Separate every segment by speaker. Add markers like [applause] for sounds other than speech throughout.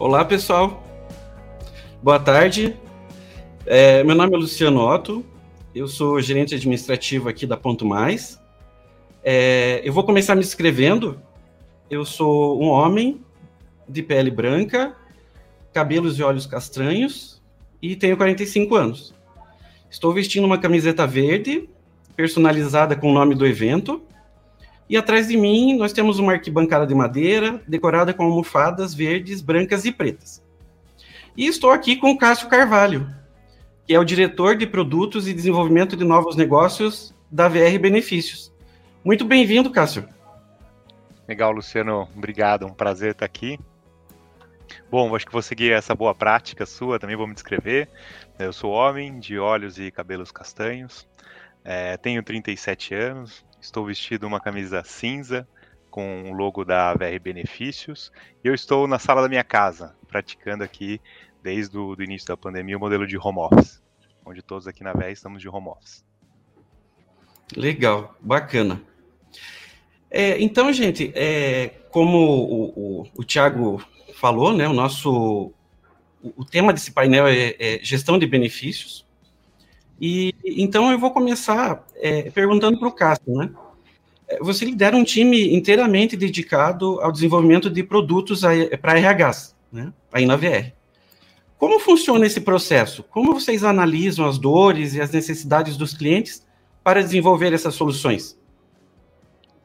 Speaker 1: Olá, pessoal. Boa tarde. É, meu nome é Luciano Otto. Eu sou gerente administrativo aqui da Ponto Mais. É, eu vou começar me inscrevendo. Eu sou um homem de pele branca, cabelos e olhos castanhos e tenho 45 anos. Estou vestindo uma camiseta verde, personalizada com o nome do evento. E atrás de mim nós temos uma arquibancada de madeira, decorada com almofadas verdes, brancas e pretas. E estou aqui com o Cássio Carvalho, que é o diretor de produtos e desenvolvimento de novos negócios da VR Benefícios. Muito bem-vindo, Cássio.
Speaker 2: Legal, Luciano. Obrigado. Um prazer estar aqui. Bom, acho que vou seguir essa boa prática sua, também vou me descrever. Eu sou homem, de olhos e cabelos castanhos, é, tenho 37 anos, estou vestido uma camisa cinza com o logo da VR Benefícios e eu estou na sala da minha casa, praticando aqui desde o início da pandemia o modelo de home office, onde todos aqui na VR estamos de home office.
Speaker 1: Legal, bacana. É, então, gente, é, como o, o, o Tiago falou, né, o nosso o, tema desse painel é, é, gestão de benefícios. E então eu vou começar é, perguntando para o Cássio, né? É, você lidera um time inteiramente dedicado ao desenvolvimento de produtos para RHs, né? Aí na VR. Como funciona esse processo? Como vocês analisam as dores e as necessidades dos clientes para desenvolver essas soluções?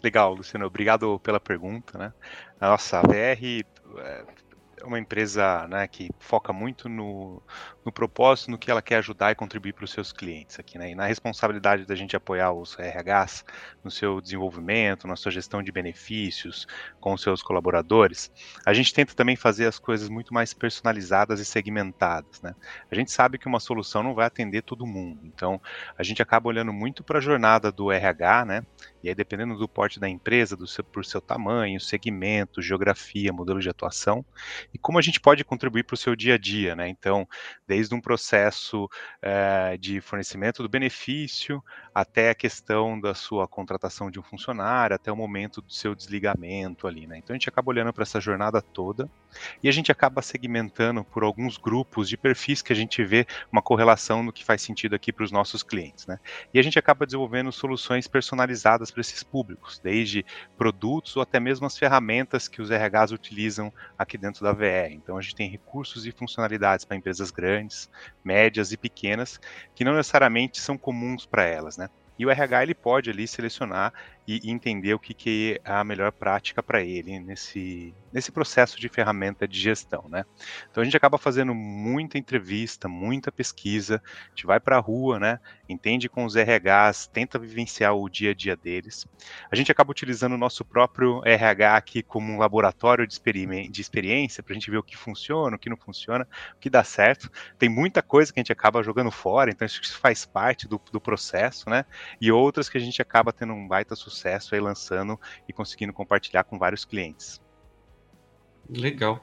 Speaker 2: Legal, Luciano. Obrigado pela pergunta. Né? Nossa, a VR é, uma empresa né, que foca muito no, no propósito, no que ela quer ajudar e contribuir para os seus clientes aqui, né? E na responsabilidade da gente apoiar os RHs no seu desenvolvimento, na sua gestão de benefícios com os seus colaboradores, a gente tenta também fazer as coisas muito mais personalizadas e segmentadas, né? A gente sabe que uma solução não vai atender todo mundo, então a gente acaba olhando muito para a jornada do RH, né? E aí, dependendo do porte da empresa, do seu, por seu tamanho, segmento, geografia, modelo de atuação, e como a gente pode contribuir para o seu dia a dia, né? Então, desde um processo é, de fornecimento do benefício até a questão da sua contratação de um funcionário, até o momento do seu desligamento ali, né? Então a gente acaba olhando para essa jornada toda e a gente acaba segmentando por alguns grupos de perfis que a gente vê uma correlação no que faz sentido aqui para os nossos clientes, né? E a gente acaba desenvolvendo soluções personalizadas para esses públicos, desde produtos ou até mesmo as ferramentas que os RHs utilizam aqui dentro da VR. Então a gente tem recursos e funcionalidades para empresas grandes, médias e pequenas que não necessariamente são comuns para elas, né? E o RH ele pode ali selecionar e entender o que, que é a melhor prática para ele nesse, nesse processo de ferramenta de gestão, né? Então a gente acaba fazendo muita entrevista, muita pesquisa, a gente vai para a rua, né? Entende com os RHs, tenta vivenciar o dia a dia deles. A gente acaba utilizando o nosso próprio RH aqui como um laboratório de, de experiência para a gente ver o que funciona, o que não funciona, o que dá certo. Tem muita coisa que a gente acaba jogando fora, então isso faz parte do, do processo, né? E outras que a gente acaba tendo um baita sucesso sucesso aí lançando e conseguindo compartilhar com vários clientes.
Speaker 1: Legal.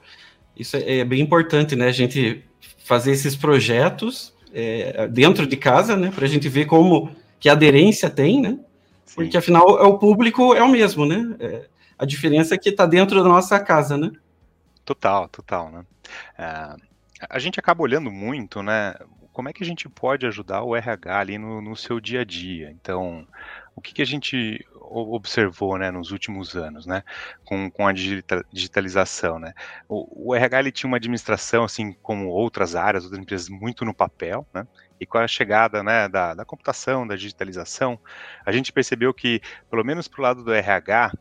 Speaker 1: Isso é, é bem importante, né? A gente fazer esses projetos é, dentro de casa, né? Para a gente ver como que aderência tem, né? Sim. Porque afinal é o público é o mesmo, né? É, a diferença é que está dentro da nossa casa, né?
Speaker 2: Total, total, né? É, a gente acaba olhando muito, né? Como é que a gente pode ajudar o RH ali no, no seu dia a dia? Então, o que, que a gente observou né, nos últimos anos, né, com, com a digitalização, né. O, o, RH ele tinha uma administração, assim como outras áreas, outras empresas, muito no papel, né, e com a chegada né, da, da computação, da digitalização, a gente percebeu que, pelo menos para o lado do RH,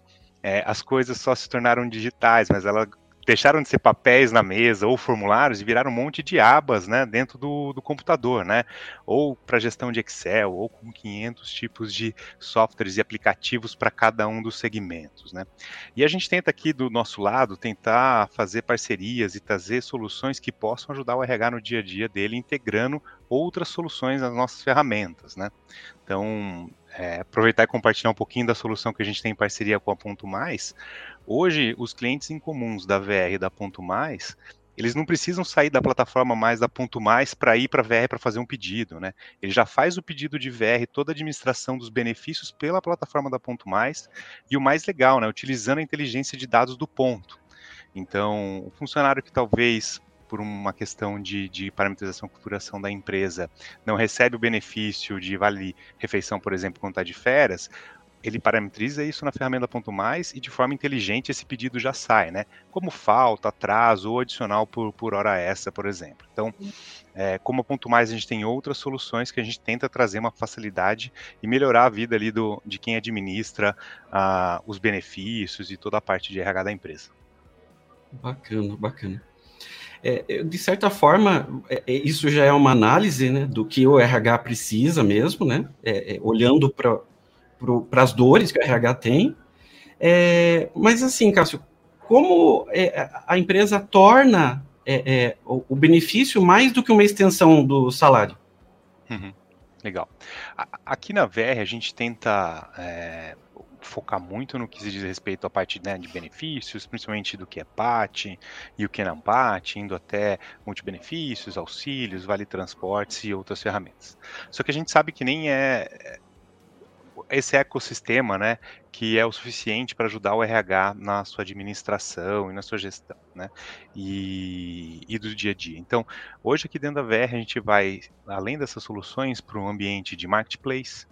Speaker 2: é, as coisas só se tornaram digitais, mas ela deixaram de ser papéis na mesa ou formulários e viraram um monte de abas né, dentro do, do computador, né? Ou para gestão de Excel, ou com 500 tipos de softwares e aplicativos para cada um dos segmentos, né? E a gente tenta aqui do nosso lado tentar fazer parcerias e trazer soluções que possam ajudar o RH no dia a dia dele, integrando outras soluções nas nossas ferramentas, né? Então, é, aproveitar e compartilhar um pouquinho da solução que a gente tem em parceria com a Ponto Mais. Hoje, os clientes incomuns da VR e da Ponto Mais, eles não precisam sair da plataforma mais da Ponto Mais para ir para a VR para fazer um pedido, né? Ele já faz o pedido de VR, toda a administração dos benefícios pela plataforma da Ponto Mais, e o mais legal, né, utilizando a inteligência de dados do ponto. Então, o funcionário que talvez por uma questão de, de parametrização e configuração da empresa não recebe o benefício de vale refeição, por exemplo, quando está de férias, ele parametriza isso na ferramenta Ponto Mais e de forma inteligente esse pedido já sai, né? Como falta, atraso ou adicional por, por hora extra, por exemplo. Então, é, como a Ponto Mais a gente tem outras soluções que a gente tenta trazer uma facilidade e melhorar a vida ali do, de quem administra uh, os benefícios e toda a parte de RH da empresa.
Speaker 1: Bacana, bacana. É, de certa forma, é, é isso já é uma análise né, do que o RH precisa mesmo, né? É, é olhando para as dores que a RH tem. É, mas assim, Cássio, como é, a empresa torna é, é o, o, benefício mais do que uma extensão do salário?
Speaker 2: Uhum, legal. Aqui na VR a gente tenta é, focar muito no que se diz respeito à parte né, de benefícios, principalmente do que é PAT e o que não PAT, indo até multibenefícios, auxílios, vale transportes e outras ferramentas. Só que a gente sabe que nem é esse ecossistema, né, que é o suficiente para ajudar o RH na sua administração e na sua gestão, né, e, e do dia a dia. Então, hoje aqui dentro da VR a gente vai, além dessas soluções, para um ambiente de marketplace,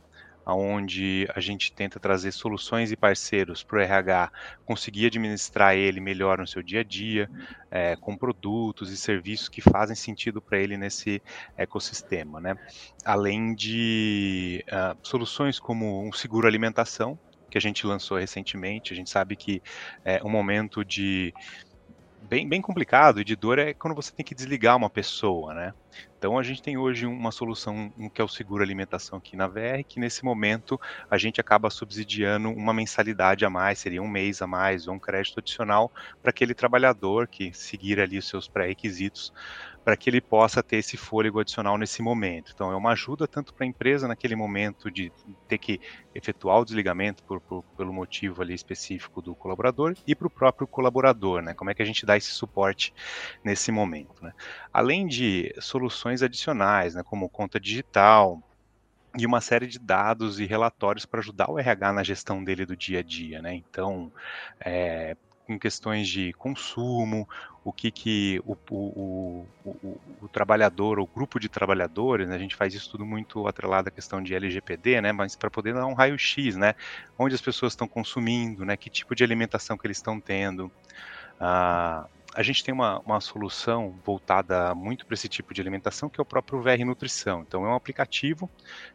Speaker 2: onde a gente tenta trazer soluções e parceiros para o RH conseguir administrar ele melhor no seu dia a dia, é, com produtos e serviços que fazem sentido para ele nesse ecossistema. Né? Além de uh, soluções como um seguro alimentação, que a gente lançou recentemente, a gente sabe que é um momento de bem, bem complicado e de dor é quando você tem que desligar uma pessoa, né? Então a gente tem hoje uma solução que é o seguro alimentação aqui na VR, que nesse momento a gente acaba subsidiando uma mensalidade a mais, seria um mês a mais ou um crédito adicional para aquele trabalhador que seguir ali os seus pré-requisitos para que ele possa ter esse fôlego adicional nesse momento. Então, é uma ajuda tanto para a empresa naquele momento de ter que efetuar o desligamento por, por, pelo motivo ali específico do colaborador e para o próprio colaborador, né? Como é que a gente dá esse suporte nesse momento, né? Além de soluções adicionais, né? Como conta digital, e uma série de dados e relatórios para ajudar o RH na gestão dele do dia a dia, né? Então, é, com questões de consumo, o que, que o, o, o, o trabalhador, o grupo de trabalhadores, né, a gente faz isso tudo muito atrelado à questão de LGPD, né, mas para poder dar um raio-x, né, onde as pessoas estão consumindo, né, que tipo de alimentação que eles estão tendo, ah, a gente tem uma, uma solução voltada muito para esse tipo de alimentação, que é o próprio VR Nutrição. Então, é um aplicativo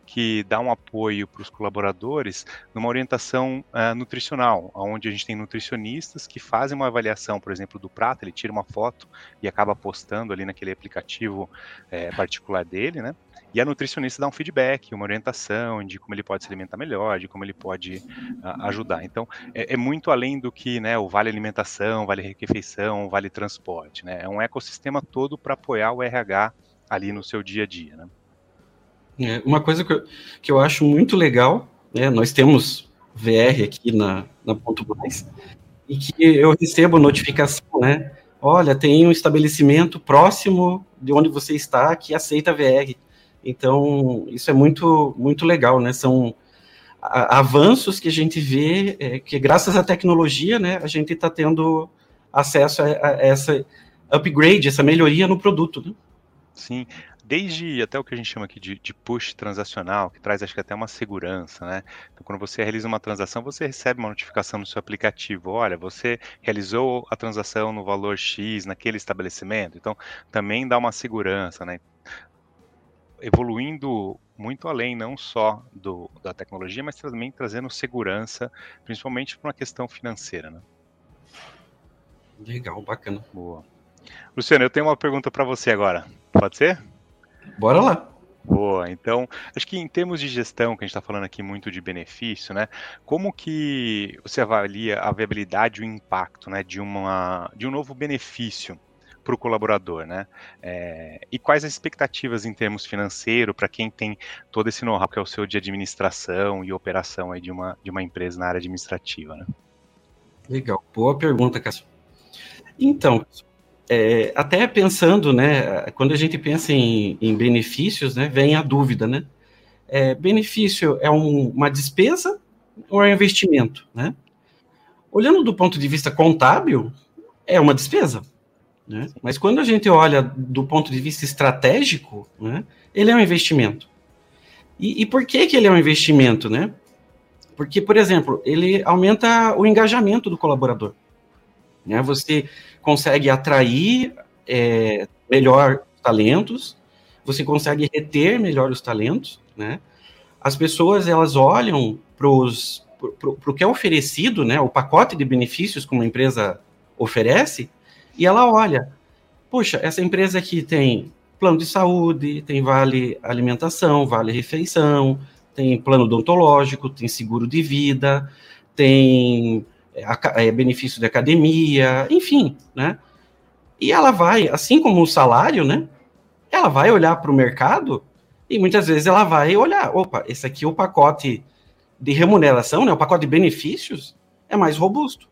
Speaker 2: que dá um apoio para os colaboradores numa orientação uh, nutricional, onde a gente tem nutricionistas que fazem uma avaliação, por exemplo, do prato, ele tira uma foto e acaba postando ali naquele aplicativo é, particular dele, né? E a nutricionista dá um feedback, uma orientação de como ele pode se alimentar melhor, de como ele pode uh, ajudar. Então, é, é, muito além do que né, o vale alimentação, vale refeição, vale transporte. Né? É um ecossistema todo para apoiar o RH ali no seu dia a dia. Né?
Speaker 1: É, uma coisa que eu, que eu acho muito legal, né, nós temos VR aqui na, na Ponto Mais, e que eu recebo notificação, né? Olha, tem um estabelecimento próximo de onde você está que aceita VR. Então, isso é muito, muito legal, né? São avanços que a gente vê, é, que graças à tecnologia, né, a gente está tendo acesso a, a, essa upgrade, essa melhoria no produto. Né?
Speaker 2: Sim, desde até o que a gente chama aqui de, de, push transacional, que traz acho que até uma segurança, né? Então, quando você realiza uma transação, você recebe uma notificação no seu aplicativo, olha, você realizou a transação no valor X naquele estabelecimento, então também dá uma segurança, né? evoluindo muito além, não só do, da tecnologia, mas também trazendo segurança, principalmente para uma questão financeira. Né?
Speaker 1: Legal, bacana.
Speaker 2: Boa. Luciano, eu tenho uma pergunta para você agora. Pode ser?
Speaker 1: Bora lá.
Speaker 2: Boa, então, acho que em termos de gestão, que a gente está falando aqui muito de benefício, né? Como que você avalia a viabilidade e o impacto né, de, uma, de um novo benefício para o colaborador, né? É, e quais as expectativas em termos financeiro para quem tem todo esse know-how que é o seu de administração e operação aí de uma, de uma empresa na área administrativa, né?
Speaker 1: Legal, boa pergunta, Cássio. Então, é, até pensando, né, quando a gente pensa em, em benefícios, né, vem a dúvida, né? É, benefício é um, uma despesa ou é um investimento, né? Olhando do ponto de vista contábil, é uma despesa. Né? Mas quando a gente olha do ponto de vista estratégico, né, ele é um investimento. E, e, por que, que ele é um investimento? Né? Porque, por exemplo, ele aumenta o engajamento do colaborador. Né? Você consegue atrair é, melhor talentos, você consegue reter melhor os talentos, né? As pessoas elas olham para o que é oferecido, né? O pacote de benefícios que uma empresa oferece e ela olha, puxa, essa empresa aqui tem plano de saúde, tem vale alimentação, vale refeição, tem plano odontológico, tem seguro de vida, tem é, é, benefício de academia, enfim, né? E ela vai, assim como o salário, né? Ela vai olhar para o mercado e muitas vezes ela vai olhar, opa, esse aqui é o pacote de remuneração, né? O pacote de benefícios é mais robusto,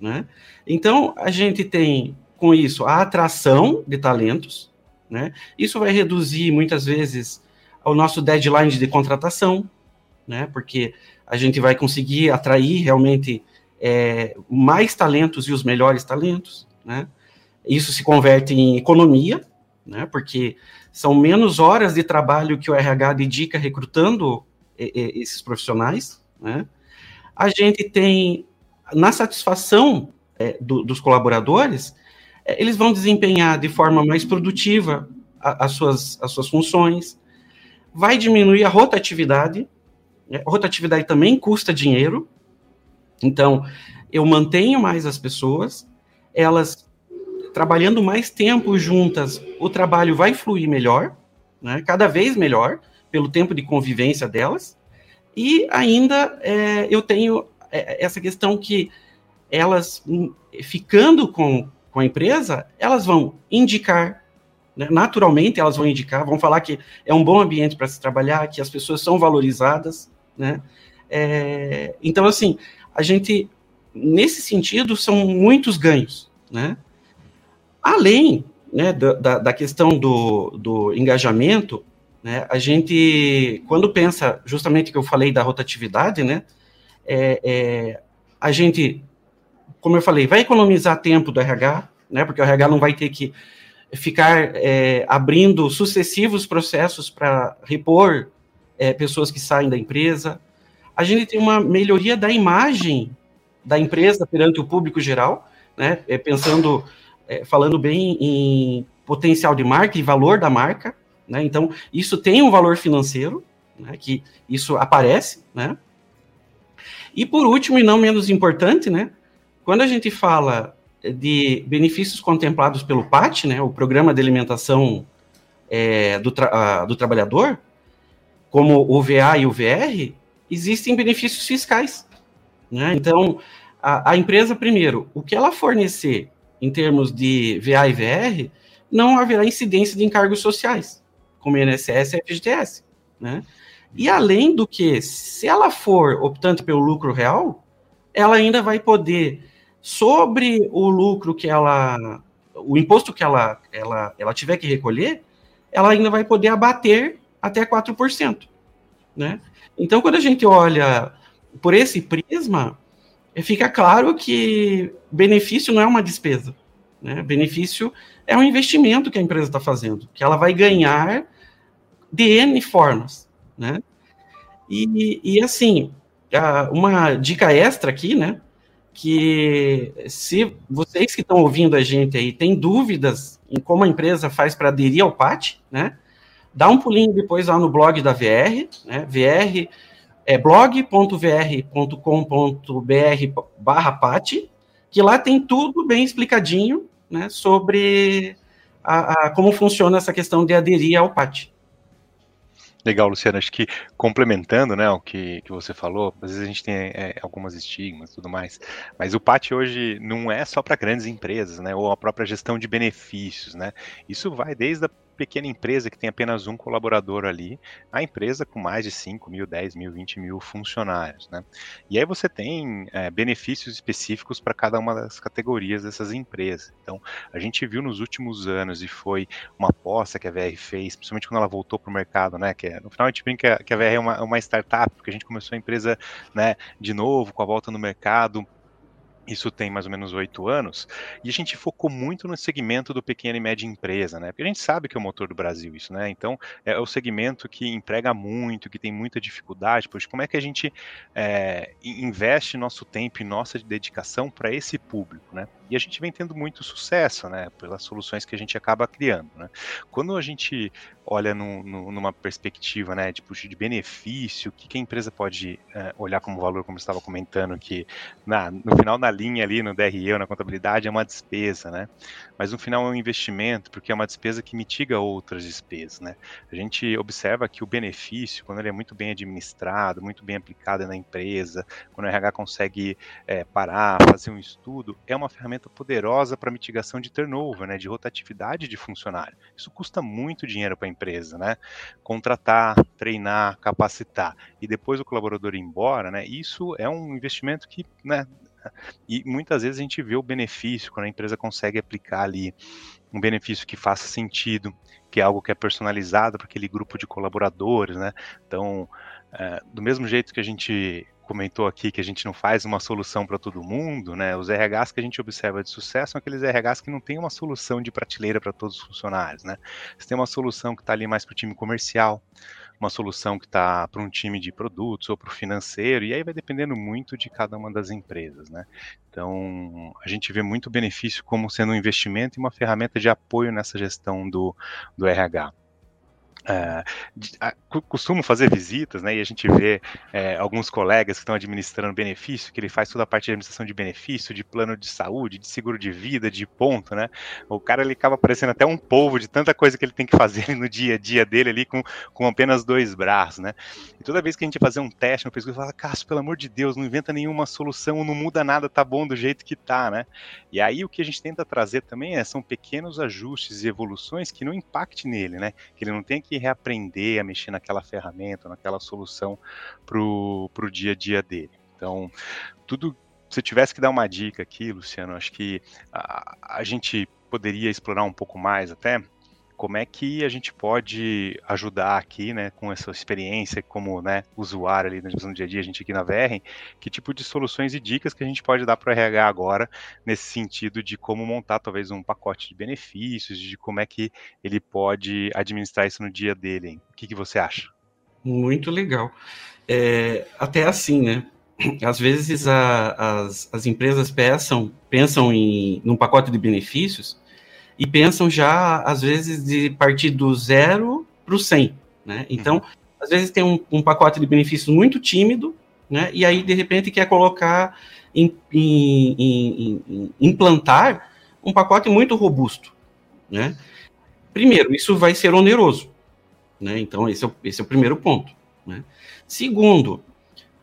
Speaker 1: né? Então a gente tem com isso a atração de talentos, né? Isso vai reduzir muitas vezes o nosso deadline de contratação, né? Porque a gente vai conseguir atrair realmente é, mais talentos e os melhores talentos, né? Isso se converte em economia, né? Porque são menos horas de trabalho que o RH dedica recrutando esses profissionais, né? A gente tem na satisfação é, do, dos colaboradores, é, eles vão desempenhar de forma mais produtiva as, suas, as suas funções, vai diminuir a rotatividade, né? rotatividade também custa dinheiro, então eu mantenho mais as pessoas, elas trabalhando mais tempo juntas, o trabalho vai fluir melhor, né? cada vez melhor, pelo tempo de convivência delas, e ainda é, eu tenho é, essa questão que elas, hum, ficando com, com a empresa, elas vão indicar, né? naturalmente elas vão indicar, vão falar que é um bom ambiente para se trabalhar, que as pessoas são valorizadas, né? É, então, assim, a gente, nesse sentido, são muitos ganhos, né? Além né, da, da questão do, do engajamento, né, a gente, quando pensa, justamente que eu falei da rotatividade, né, é, é, a gente como eu falei, vai economizar tempo do RH, né? Porque o RH não vai ter que ficar é, abrindo sucessivos processos para repor é, pessoas que saem da empresa. A gente tem uma melhoria da imagem da empresa perante o público geral, né? É, pensando, é, falando bem em potencial de marca e valor da marca, né? Então isso tem um valor financeiro, né? Que isso aparece, né? E por último e não menos importante, né? Quando a gente fala de benefícios contemplados pelo PAT, né, o Programa de Alimentação é, do, tra do Trabalhador, como o VA e o VR, existem benefícios fiscais. Né? Então, a, a, empresa, primeiro, o que ela fornecer em termos de VA e VR, não haverá incidência de encargos sociais, como INSS e FGTS. Né? E além do que, se ela for optante pelo lucro real, ela ainda vai poder sobre o lucro que ela, o imposto que ela, ela, ela tiver que recolher, ela ainda vai poder abater até 4%. Né? Então, quando a gente olha por esse prisma, fica claro que benefício não é uma despesa. Né? Benefício é um investimento que a empresa está fazendo, que ela vai ganhar de N formas. Né? E, e assim, uma dica extra aqui, né? que se vocês que estão ouvindo a gente aí têm dúvidas em como a empresa faz para aderir ao PAT, né? Dá um pulinho depois lá no blog da VR, né? VR é blog.vr.com.br barra PAT, que lá tem tudo bem explicadinho, né? Sobre a, a, como funciona essa questão de aderir ao PAT.
Speaker 2: Legal, Luciano. Acho que complementando né, o que, que você falou, às vezes a gente tem é, algumas estigmas e tudo mais, mas o PAT hoje não é só para grandes empresas, né? Ou a própria gestão de benefícios, né? Isso vai desde a pequena empresa que tem apenas um colaborador ali, a empresa com mais de 5 mil, 10 mil, 20 mil funcionários. Né? E aí você tem é, benefícios específicos para cada uma das categorias dessas empresas. Então, a gente viu nos últimos anos, e foi uma aposta que a VR fez, principalmente quando ela voltou para o mercado, né? Que é, no final a gente brinca que a VR é uma, uma startup, porque a gente começou a empresa né, de novo, com a volta no mercado, Isso tem mais ou menos oito anos, e a gente focou muito no segmento do pequeno e média empresa, né? Porque a gente sabe que é o motor do Brasil isso, né? Então é o segmento que emprega muito, que tem muita dificuldade, pois como é que a gente é, investe nosso tempo e nossa dedicação para esse público, né? E a gente vem tendo muito sucesso, né? Pelas soluções que a gente acaba criando, né? Quando a gente olha no, no, numa perspectiva, né, de, de benefício, o que, que a empresa pode é, olhar como valor, como estava comentando, que na, no final da linha ali, no DRE ou na contabilidade, é uma despesa, né? Mas no final é um investimento, porque é uma despesa que mitiga outras despesas, né? A gente observa que o benefício, quando ele é muito bem administrado, muito bem aplicado na empresa, quando o RH consegue é, parar, fazer um estudo, é uma ferramenta poderosa para mitigação de turnover, né? De rotatividade de funcionário. Isso custa muito dinheiro para a empresa, né? Contratar, treinar, capacitar e depois o colaborador ir embora, né? Isso é um investimento que, né, e muitas vezes a gente vê o benefício, quando a empresa consegue aplicar ali um benefício que faça sentido, que é algo que é personalizado para aquele grupo de colaboradores, né? Então, é, do mesmo jeito que a gente comentou aqui que a gente não faz uma solução para todo mundo, né? Os RHs que a gente observa de sucesso são aqueles RHs que não têm uma solução de prateleira para todos os funcionários, né? Você tem uma solução que está ali mais para o time comercial, uma solução que está para um time de produtos ou para o financeiro, e aí vai dependendo muito de cada uma das empresas, né? Então, a gente vê muito benefício como sendo um investimento e uma ferramenta de apoio nessa gestão do, do RH. É, costumo fazer visitas, né, e a gente vê é, alguns colegas que estão administrando benefício, que ele faz toda a parte de administração de benefício, de plano de saúde, de seguro de vida, de ponto, né, o cara ele acaba parecendo até um polvo de tanta coisa que ele tem que fazer no dia a dia dele ali com, com apenas dois braços, né, e toda vez que a gente fazer um teste no pescoço, fala, Cássio, pelo amor de Deus, não inventa nenhuma solução, não muda nada, tá bom do jeito que tá, né, e aí o que a gente tenta trazer também é, são pequenos ajustes e evoluções que não impactem nele, né, que ele não tem que reaprender a mexer naquela ferramenta, naquela solução para o dia a dia dele. Então, tudo. Se eu tivesse que dar uma dica aqui, Luciano, acho que a, a gente poderia explorar um pouco mais até como é que a gente pode ajudar aqui, né, com essa experiência como, né, usuário ali no dia a dia, a gente aqui na VR, que tipo de soluções e dicas que a gente pode dar para o RH agora, nesse sentido de como montar talvez um pacote de benefícios, de como é que ele pode administrar isso no dia dele, hein? O que, que você acha?
Speaker 1: Muito legal. É, até assim, né, às vezes a, as, as empresas pensam, pensam em num pacote de benefícios, e pensam já, às vezes, de partir do zero para o 100, né? Então, uhum. às vezes tem um, um, pacote de benefícios muito tímido, né? E aí, de repente, quer colocar, em, em, em, implantar um pacote muito robusto, né? Primeiro, isso vai ser oneroso, né? Então, esse é o, esse é o primeiro ponto, né? Segundo,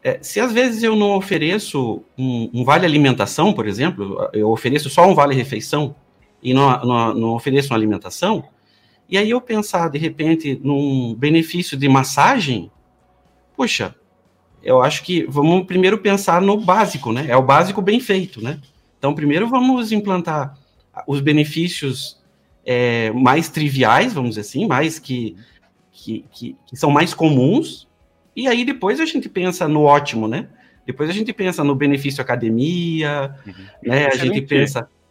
Speaker 1: é, se às vezes eu não ofereço um, um, vale alimentação, por exemplo, eu ofereço só um vale refeição, e não, não, não ofereçam alimentação, e aí eu pensar, de repente, num benefício de massagem, puxa, eu acho que vamos primeiro pensar no básico, né? É o básico bem feito, né? Então, primeiro vamos implantar os benefícios é, mais triviais, vamos dizer assim, mais que, que, que, que, são mais comuns, e aí depois a gente pensa no ótimo, né? Depois a gente pensa no benefício academia, uhum. né? A gente pensa...
Speaker 2: É.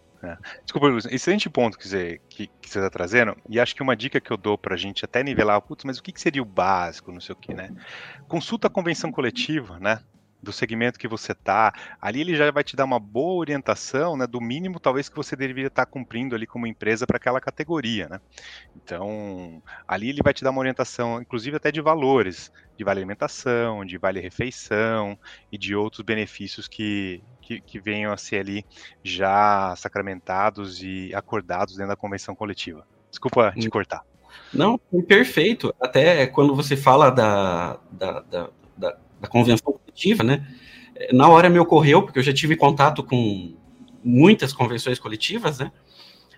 Speaker 2: Desculpa, Luiz, excelente ponto que você que, que você está trazendo, e acho que uma dica que eu dou para a gente até nivelar, putz, mas o que, que seria o básico, não sei o que, né? Consulta a convenção coletiva, né? Do segmento que você está, ali ele já vai te dar uma boa orientação, né, do mínimo talvez que você deveria estar tá cumprindo ali como empresa para aquela categoria, né? Então, ali ele vai te dar uma orientação, inclusive até de valores, de vale alimentação, de vale refeição e de outros benefícios que, que, que venham a ser ali já sacramentados e acordados dentro da convenção coletiva. Desculpa te hum. cortar.
Speaker 1: Não, perfeito. Até quando você fala da, da, da, da, da convenção coletiva, né? Na hora me ocorreu, porque eu já tive contato com muitas convenções coletivas, né?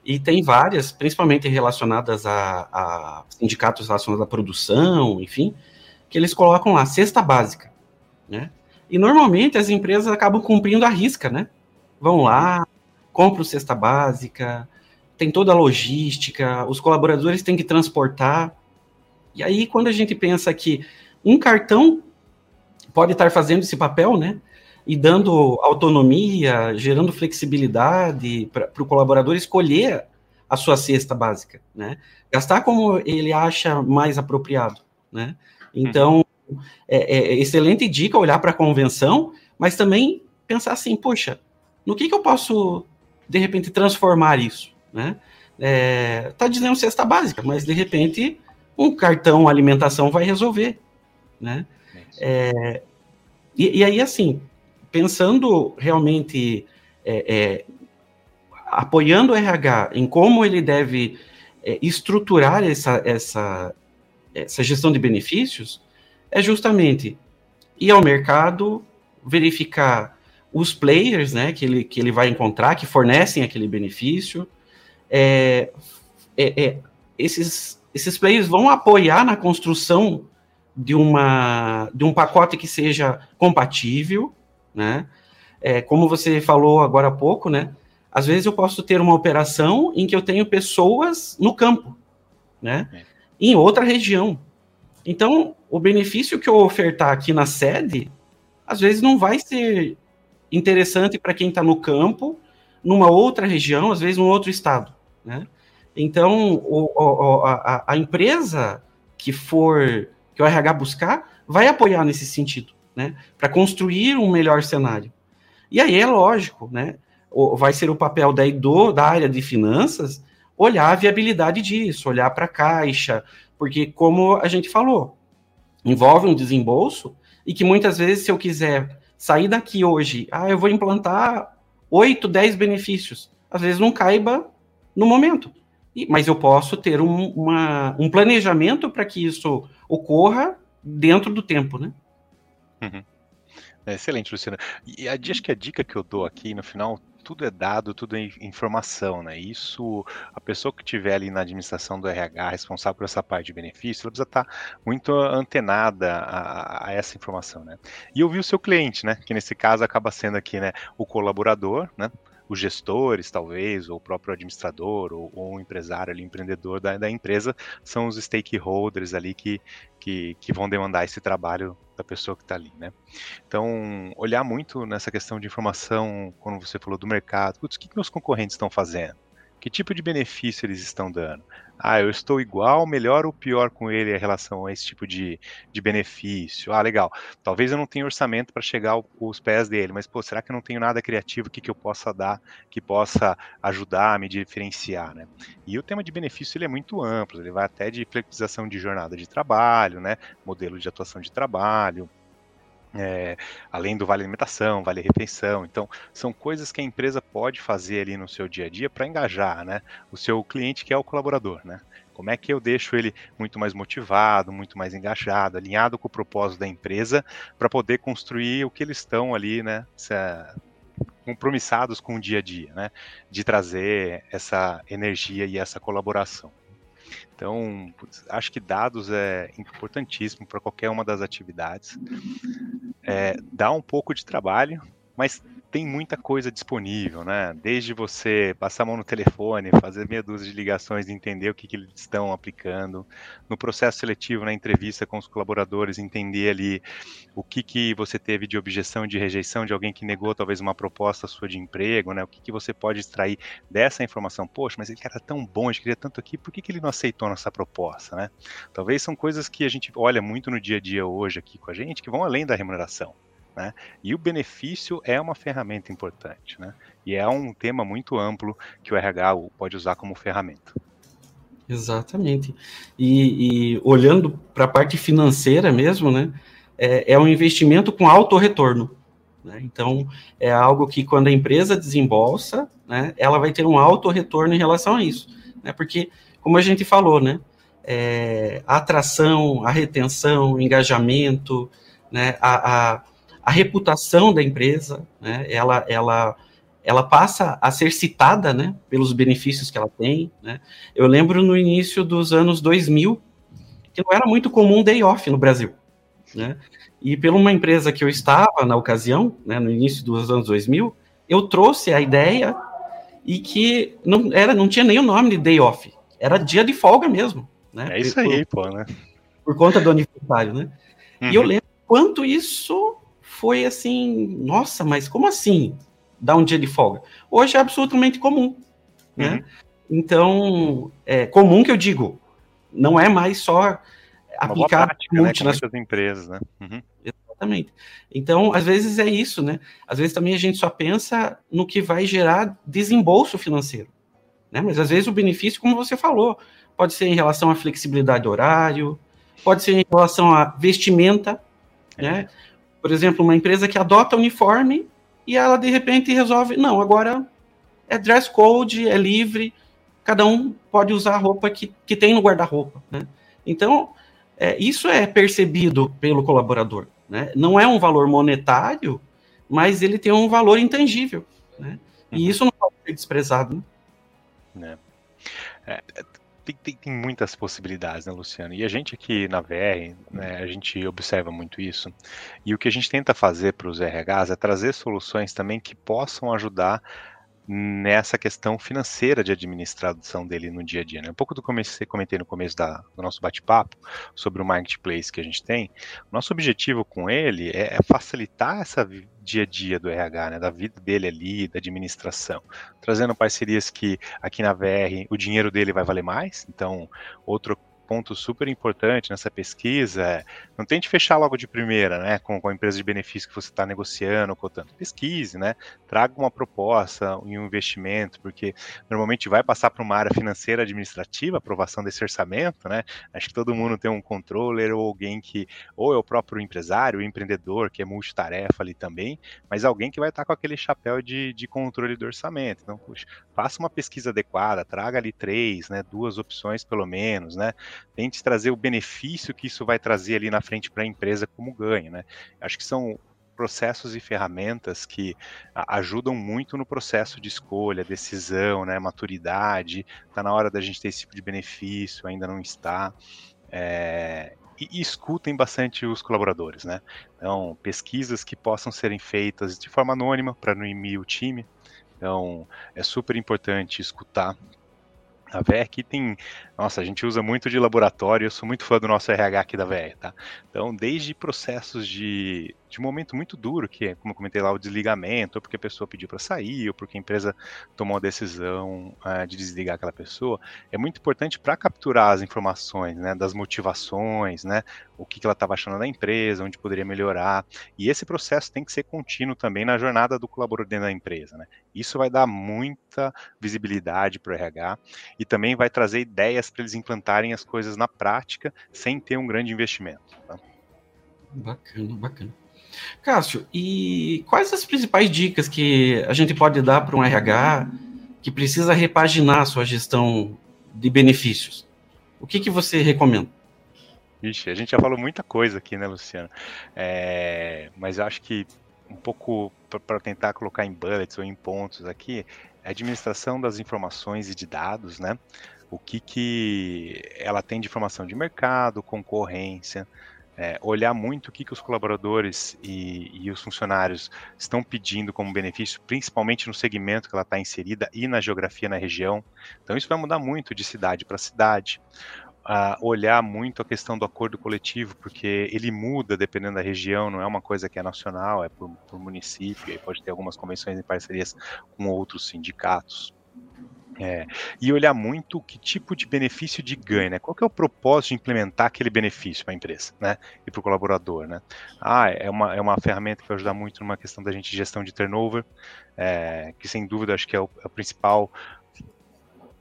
Speaker 1: E tem várias, principalmente relacionadas a, a sindicatos relacionados à produção, enfim, que eles colocam lá cesta básica, né? E normalmente as empresas acabam cumprindo a risca, né? Vão lá, compram cesta básica, tem toda a logística, os colaboradores têm que transportar. E aí, quando a gente pensa que um cartão pode estar fazendo esse papel, né? e dando autonomia, gerando flexibilidade para o colaborador escolher a sua cesta básica, né? Gastar como ele acha mais apropriado, né? Então, é, é excelente dica olhar para a convenção, mas também pensar assim, poxa, no que, que eu posso, de repente, transformar isso, né? É, tá dizendo cesta básica, mas de repente um cartão alimentação vai resolver, né? É, e, e, aí, assim, pensando realmente, é, é apoiando o RH em como ele deve é, estruturar essa, essa, essa gestão de benefícios, é justamente ir ao mercado, verificar os players né, que, ele, que ele vai encontrar, que fornecem aquele benefício. É, é, é, esses, esses players vão apoiar na construção de, uma, de um pacote que seja compatível, né? É, como você falou agora há pouco, né? Às vezes eu posso ter uma operação em que eu tenho pessoas no campo, né? É. Em outra região. Então, o benefício que eu ofertar aqui na sede, às vezes não vai ser interessante para quem está no campo, numa outra região, às vezes num outro estado, né? Então, o, o, a, a, empresa que for que o RH buscar vai apoiar nesse sentido, né? Para construir um melhor cenário. E aí é lógico, né? Vai ser o papel daí do, da área de finanças olhar a viabilidade disso, olhar para a caixa, porque como a gente falou, envolve um desembolso e que muitas vezes se eu quiser sair daqui hoje, ah, eu vou implantar 8, 10 benefícios. Às vezes não caiba no momento. Mas eu posso ter um, uma, um planejamento para que isso ocorra dentro do tempo, né?
Speaker 2: Uhum. É excelente, Luciana. E a, acho que a dica que eu dou aqui no final tudo é dado, tudo é informação, né? Isso, a pessoa que estiver ali na administração do RH, responsável por essa parte de benefício, ela precisa estar muito antenada a, a, essa informação, né? E ouvir o seu cliente, né? Que nesse caso acaba sendo aqui, né, o colaborador, né? Os gestores, talvez, ou o próprio administrador, ou, ou um empresário ali, empreendedor da, da, empresa, são os stakeholders ali que, que, que vão demandar esse trabalho da pessoa que está ali, né? Então, olhar muito nessa questão de informação, quando você falou do mercado, putz, o que, que meus concorrentes estão fazendo? Que tipo de benefício eles estão dando? Ah, eu estou igual, melhor ou pior com ele em relação a esse tipo de, de benefício? Ah, legal. Talvez eu não tenha orçamento para chegar aos pés dele, mas, pô, será que eu não tenho nada criativo que, que eu possa dar que possa ajudar a me diferenciar, né? E o tema de benefício ele é muito amplo, ele vai até de flexibilização de jornada de trabalho, né? Modelo de atuação de trabalho, é, além do vale alimentação, vale refeição. Então, são coisas que a empresa pode fazer ali no seu dia a dia para engajar né, o seu cliente, que é o colaborador. Né? Como é que eu deixo ele muito mais motivado, muito mais engajado, alinhado com o propósito da empresa, para poder construir o que eles estão ali, né? compromissados com o dia a dia, né? De trazer essa energia e essa colaboração. Então, acho que dados é importantíssimo para qualquer uma das atividades. É, dá um pouco de trabalho, mas tem muita coisa disponível, né? Desde você passar a mão no telefone, fazer meia dúzia de ligações, entender o que, que eles estão aplicando, no processo seletivo, na entrevista com os colaboradores, entender ali o que, que você teve de objeção, de rejeição de alguém que negou talvez uma proposta sua de emprego, né? O que, que você pode extrair dessa informação? Poxa, mas ele era tão bom, a gente queria tanto aqui, por que, que ele não aceitou nossa proposta, né? Talvez são coisas que a gente olha muito no dia a dia hoje aqui com a gente, que vão além da remuneração. Né? E o benefício é uma ferramenta importante, né? E é um tema muito amplo que o RH pode usar como ferramenta.
Speaker 1: Exatamente. E, e olhando para a parte financeira mesmo, né? É, é um investimento com alto retorno. Né? Então, é algo que quando a empresa desembolsa, né, ela vai ter um alto retorno em relação a isso. Né? Porque, como a gente falou, né? É, a atração, a retenção, o engajamento, né? a, a a reputação da empresa, né, ela, ela, ela passa a ser citada, né, pelos benefícios que ela tem, né. Eu lembro no início dos anos 2000, que não era muito comum day off no Brasil, né, e pela uma empresa que eu estava na ocasião, né, no início dos anos 2000, eu trouxe a ideia e que não era não tinha nem o nome de day off, era dia de folga mesmo, né?
Speaker 2: É isso aí, por, pô, né?
Speaker 1: Por conta do aniversário, né? Uhum. E eu uhum. lembro quanto isso foi assim, nossa, mas como assim dar um dia de folga? Hoje é absolutamente comum, né? Uhum. Então, é comum que eu digo, não é mais só aplicar
Speaker 2: prática, né, muitas empresas, né? Uhum.
Speaker 1: Exatamente. Então, às vezes é isso, né? Às vezes também a gente só pensa no que vai gerar desembolso financeiro, né? Mas às vezes o benefício, como você falou, pode ser em relação à flexibilidade do horário, pode ser em relação à vestimenta, é. né? Por exemplo, uma empresa que adota uniforme e ela de repente resolve, não, agora é dress code, é livre, cada um pode usar a roupa que, que tem no guarda-roupa, né? Então, é, isso é percebido pelo colaborador, né? Não é um valor monetário, mas ele tem um valor intangível, né? E uhum. isso não pode ser desprezado,
Speaker 2: né? É, é tem, tem, tem, muitas possibilidades, né, Luciano? E a gente aqui na VR, né, a gente observa muito isso. E o que a gente tenta fazer para os RHs é trazer soluções também que possam ajudar nessa questão financeira de administração dele no dia a dia. Né? Um pouco do que eu comentei no começo da, do nosso bate-papo sobre o marketplace que a gente tem. Nosso objetivo com ele é, é facilitar essa dia a dia do RH, né, da vida dele ali, da administração, trazendo parcerias que aqui na VR o dinheiro dele vai valer mais. Então, outro ponto super importante nessa pesquisa é não tente fechar logo de primeira, né, com, com a empresa de benefício que você está negociando, cotando. Pesquise, né, traga uma proposta e um investimento, porque normalmente vai passar para uma área financeira administrativa, aprovação desse orçamento, né, acho que todo mundo tem um controller ou alguém que, ou é o próprio empresário, o empreendedor, que é multitarefa ali também, mas alguém que vai estar tá com aquele chapéu de, de controle do orçamento. Então, puxa, faça uma pesquisa adequada, traga ali três, né, duas opções pelo menos, né, tente trazer o benefício que isso vai trazer ali na frente para a empresa como ganho, né? Acho que são processos e ferramentas que ajudam muito no processo de escolha, decisão, né, maturidade. Está na hora da gente ter esse tipo de benefício, ainda não está. É, e, e, escutem bastante os colaboradores, né? Então, pesquisas que possam serem feitas de forma anônima para não imir o time. Então, é super importante escutar a VR aqui tem. Nossa, a gente usa muito de laboratório, eu sou muito fã do nosso RH aqui da VR, tá? Então, desde processos de, de momento muito duro, que é, como eu comentei lá, o desligamento, ou porque a pessoa pediu para sair, ou porque a empresa tomou a decisão uh, de desligar aquela pessoa, é muito importante para capturar as informações, né, das motivações, né, o que, que ela estava achando da empresa, onde poderia melhorar. E esse processo tem que ser contínuo também na jornada do colaborador dentro da empresa, né? Isso vai dar muita visibilidade para o RH e também vai trazer ideias para eles implantarem as coisas na prática sem ter um grande investimento. Tá?
Speaker 1: Bacana, bacana. Cássio, e quais as principais dicas que a gente pode dar para um RH que precisa repaginar a sua gestão de benefícios? O que, que você recomenda?
Speaker 2: Ixi, a gente já falou muita coisa aqui, né, Luciano? É, mas eu acho que um pouco para tentar colocar em bullets ou em pontos aqui, a administração das informações e de dados, né? O que, que ela tem de informação de mercado, concorrência, é, olhar muito o que, que os colaboradores e, e, os funcionários estão pedindo como benefício, principalmente no segmento que ela está inserida e na geografia na região. Então, isso vai mudar muito de cidade para cidade. Olhar muito a questão do acordo coletivo, porque ele muda dependendo da região, não é uma coisa que é nacional, é por, por município, e pode ter algumas convenções em parcerias com outros sindicatos. É, e olhar muito que tipo de benefício de ganho, né? Qual que é o propósito de implementar aquele benefício para a empresa, né? E para o colaborador, né? Ah, é uma, é uma ferramenta que vai ajudar muito numa questão da gente gestão de turnover, é, que sem dúvida acho que é o, é o principal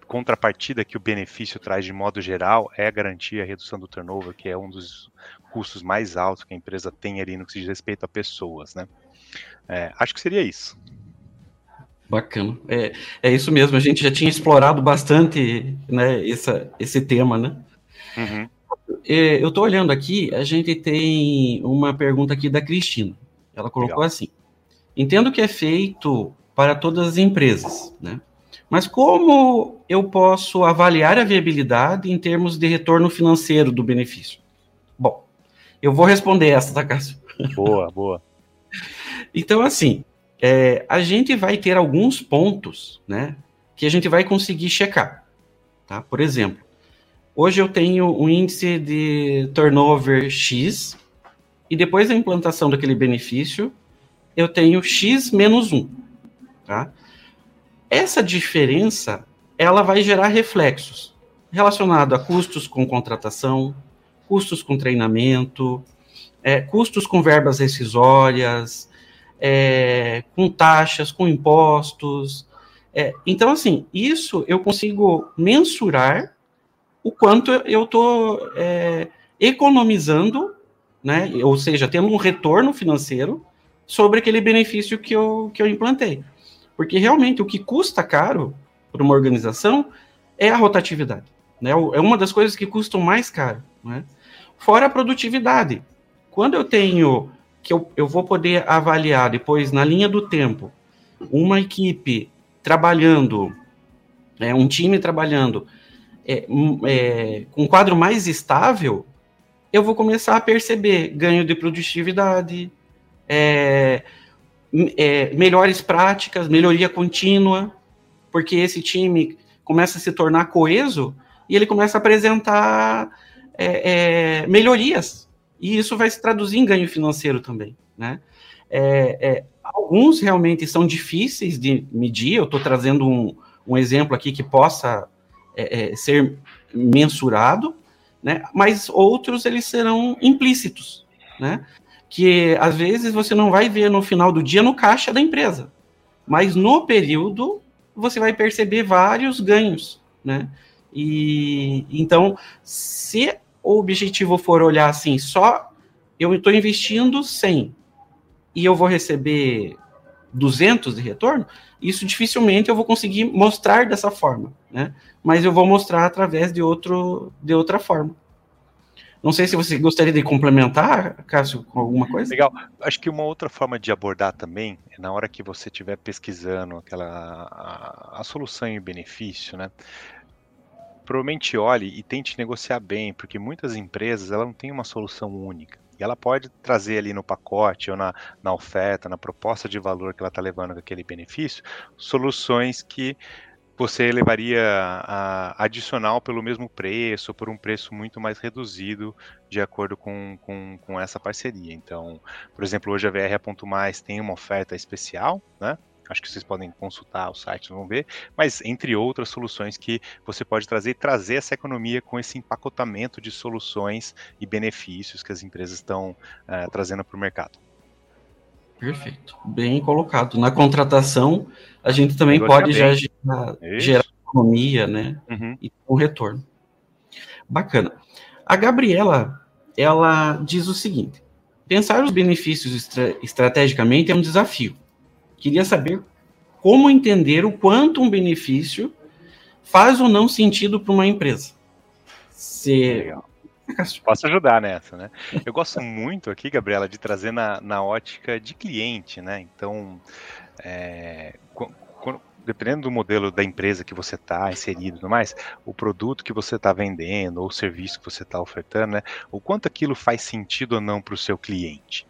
Speaker 2: contrapartida que o benefício traz de modo geral é garantir a redução do turnover, que é um dos custos mais altos que a empresa tem ali no que se diz respeito a pessoas, né? É, acho que seria isso.
Speaker 1: Bacana. É, é isso mesmo, a gente já tinha explorado bastante né, essa, esse tema, né? Uhum. É, eu estou olhando aqui, a gente tem uma pergunta aqui da Cristina. Ela colocou Legal. assim: entendo que é feito para todas as empresas, né? Mas como eu posso avaliar a viabilidade em termos de retorno financeiro do benefício? Bom, eu vou responder essa, tá, Cássio?
Speaker 2: Boa, boa. [laughs]
Speaker 1: então, assim, é, a gente vai ter alguns pontos, né, que a gente vai conseguir checar, tá? Por exemplo, hoje eu tenho um índice de turnover X e depois da implantação daquele benefício, eu tenho X menos 1. Tá? Essa diferença, ela vai gerar reflexos relacionados a custos com contratação, custos com treinamento, é, custos com verbas rescisórias, é, com taxas, com impostos. É, então, assim, isso eu consigo mensurar o quanto eu estou é, economizando, né? ou seja, tendo um retorno financeiro sobre aquele benefício que eu, que eu implantei. Porque realmente o que custa caro para uma organização é a rotatividade. Né? É uma das coisas que custam mais caro. Né? Fora a produtividade. Quando eu tenho que eu, eu vou poder avaliar depois na linha do tempo uma equipe trabalhando, é, um time trabalhando é, é, com um quadro mais estável, eu vou começar a perceber ganho de produtividade, é, é, melhores práticas, melhoria contínua, porque esse time começa a se tornar coeso e ele começa a apresentar é, é, melhorias. E isso vai se traduzir em ganho financeiro também. Né? É, é, alguns realmente são difíceis de medir, eu estou trazendo um, um, exemplo aqui que possa é, ser mensurado, né? mas outros eles serão implícitos. Né? que às vezes você não vai ver no final do dia no caixa da empresa, mas no período você vai perceber vários ganhos, né? E então, se o objetivo for olhar assim, só eu estou investindo 100 e eu vou receber 200 de retorno, isso dificilmente eu vou conseguir mostrar dessa forma, né? Mas eu vou mostrar através de outro de outra forma. Não sei se você gostaria de complementar, Cássio, com alguma coisa.
Speaker 2: Legal. Acho que uma outra forma de abordar também é na hora que você estiver pesquisando aquela a, a solução e o benefício, né? Provavelmente olhe e tente negociar bem, porque muitas empresas ela não têm uma solução única. E ela pode trazer ali no pacote ou na, na oferta, na proposta de valor que ela está levando com aquele benefício, soluções que você levaria a adicional pelo mesmo preço, por um preço muito mais reduzido, de acordo com, com, com essa parceria. Então, por exemplo, hoje a VR Ponto Mais tem uma oferta especial, né? Acho que vocês podem consultar o site, vão ver, mas entre outras soluções que você pode trazer trazer essa economia com esse empacotamento de soluções e benefícios que as empresas estão uh, trazendo para o mercado.
Speaker 1: Perfeito. Bem colocado. Na contratação, a gente também pode já gerar, gerar, economia, né? Uhum. E um retorno. Bacana. A Gabriela, ela diz o seguinte: pensar os benefícios estra estrategicamente é um desafio. Queria saber como entender o quanto um benefício faz ou não sentido para uma empresa.
Speaker 2: Se Legal. Posso ajudar nessa, né? [laughs] Eu gosto muito aqui, Gabriela, de trazer na, na ótica de cliente, né? Então, é, dependendo do modelo da empresa que você está inserido e tudo mais, o produto que você está vendendo ou o serviço que você está ofertando, né? O quanto aquilo faz sentido ou não para o seu cliente.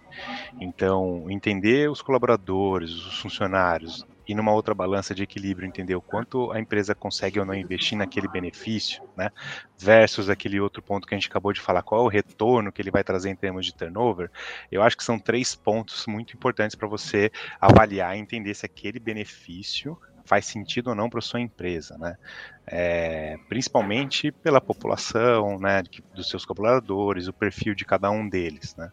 Speaker 2: Então, entender os colaboradores, os funcionários, e numa outra balança de equilíbrio entender o quanto a empresa consegue ou não investir naquele benefício, né, versus aquele outro ponto que a gente acabou de falar, qual é o retorno que ele vai trazer em termos de turnover, eu acho que são três pontos muito importantes para você avaliar e entender se aquele benefício faz sentido ou não para sua empresa, né? É, principalmente pela população, né, dos seus colaboradores, o perfil de cada um deles, né?